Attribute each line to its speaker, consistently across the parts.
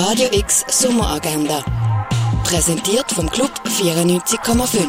Speaker 1: Radio X Sommeragenda. Präsentiert vom Club 94,5.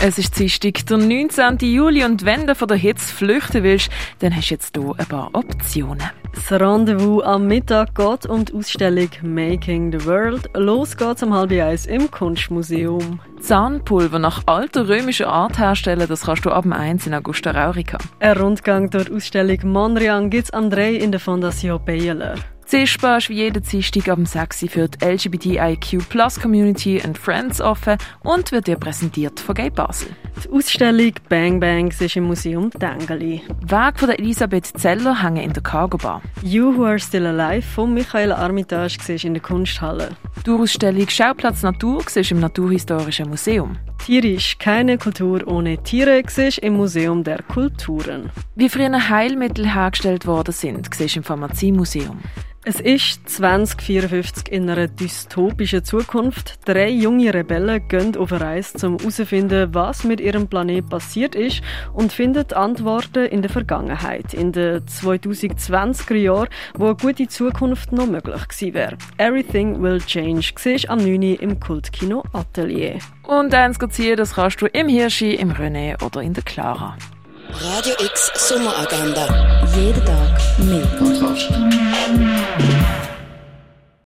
Speaker 2: Es ist Dienstag, der 19. Juli und wenn du von der Hitze flüchten willst, dann hast du jetzt hier ein paar Optionen.
Speaker 3: Das Rendezvous am Mittag geht um die Ausstellung Making the World. Los geht's um halb eins im Kunstmuseum.
Speaker 2: Zahnpulver nach alter römischer Art herstellen, das kannst du ab dem 1 in Augusta Raurica.
Speaker 3: Ein Rundgang durch die Ausstellung Monrian gibt's am 3 in der Fondation Baylor.
Speaker 2: Ist wie jeden Dienstag am 6 für die LGBTIQ Community and Friends offen und wird dir präsentiert von Gay Basel.
Speaker 3: Die Ausstellung Bang Bangs ist im Museum Dengeli.
Speaker 2: Werk von der Elisabeth Zeller hängen in der Cargo Bar.
Speaker 3: You Who Are Still Alive von Michael Armitage in der Kunsthalle.
Speaker 2: Die Ausstellung Schauplatz Natur ist im Naturhistorischen Museum.
Speaker 3: Tierisch, keine Kultur ohne Tiere, ist im Museum der Kulturen.
Speaker 2: Wie früher Heilmittel hergestellt worden sind, ist im Pharmaziemuseum.
Speaker 3: Es ist 2054 in einer dystopischen Zukunft. Drei junge Rebellen gehen auf eine Reise, um herauszufinden, was mit ihrem Planet passiert ist und finden Antworten in der Vergangenheit, in den 2020er Jahren, wo eine gute Zukunft noch möglich gewesen wäre. Everything Will Change siehst am 9. im Kultkino Atelier.
Speaker 2: Und eins ziehen, das kannst du im Hirschi, im René oder in der Clara.
Speaker 1: Radio X Sommeragenda. Jeden Tag mehr. Podcast.